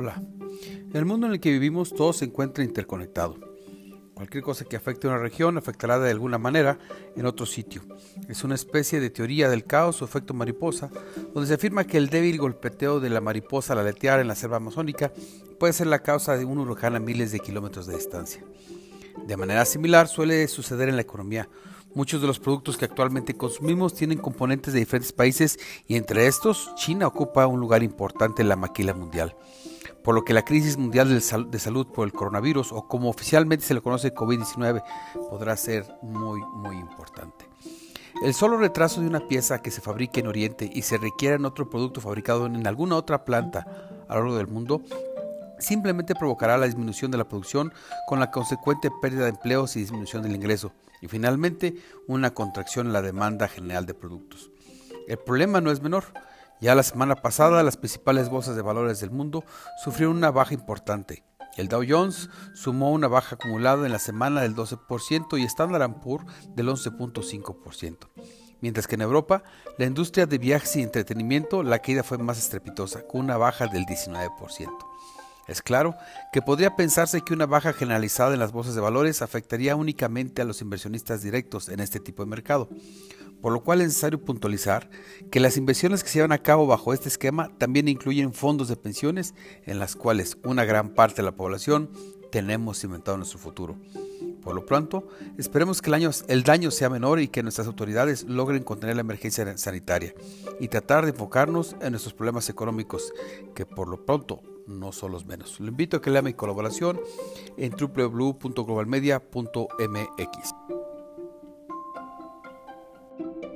Hola. El mundo en el que vivimos todo se encuentra interconectado. Cualquier cosa que afecte a una región afectará de alguna manera en otro sitio. Es una especie de teoría del caos o efecto mariposa, donde se afirma que el débil golpeteo de la mariposa al aletear en la selva amazónica puede ser la causa de un huracán a miles de kilómetros de distancia. De manera similar suele suceder en la economía. Muchos de los productos que actualmente consumimos tienen componentes de diferentes países y entre estos China ocupa un lugar importante en la maquila mundial. Por lo que la crisis mundial de salud por el coronavirus o como oficialmente se le conoce COVID-19 podrá ser muy muy importante. El solo retraso de una pieza que se fabrique en Oriente y se requiera en otro producto fabricado en alguna otra planta a lo largo del mundo simplemente provocará la disminución de la producción con la consecuente pérdida de empleos y disminución del ingreso y finalmente una contracción en la demanda general de productos. El problema no es menor. Ya la semana pasada las principales bolsas de valores del mundo sufrieron una baja importante. El Dow Jones sumó una baja acumulada en la semana del 12% y Standard Poor's del 11.5%. Mientras que en Europa, la industria de viajes y entretenimiento, la caída fue más estrepitosa, con una baja del 19%. Es claro que podría pensarse que una baja generalizada en las bolsas de valores afectaría únicamente a los inversionistas directos en este tipo de mercado, por lo cual es necesario puntualizar que las inversiones que se llevan a cabo bajo este esquema también incluyen fondos de pensiones en las cuales una gran parte de la población tenemos cimentado nuestro futuro. Por lo pronto, esperemos que el, el, daño sea menor y que nuestras autoridades logren contener la emergencia sanitaria y tratar de enfocarnos en nuestros problemas económicos, que por lo pronto no son los menos. Lo invito a que lea mi colaboración en www.globalmedia.mx. thank you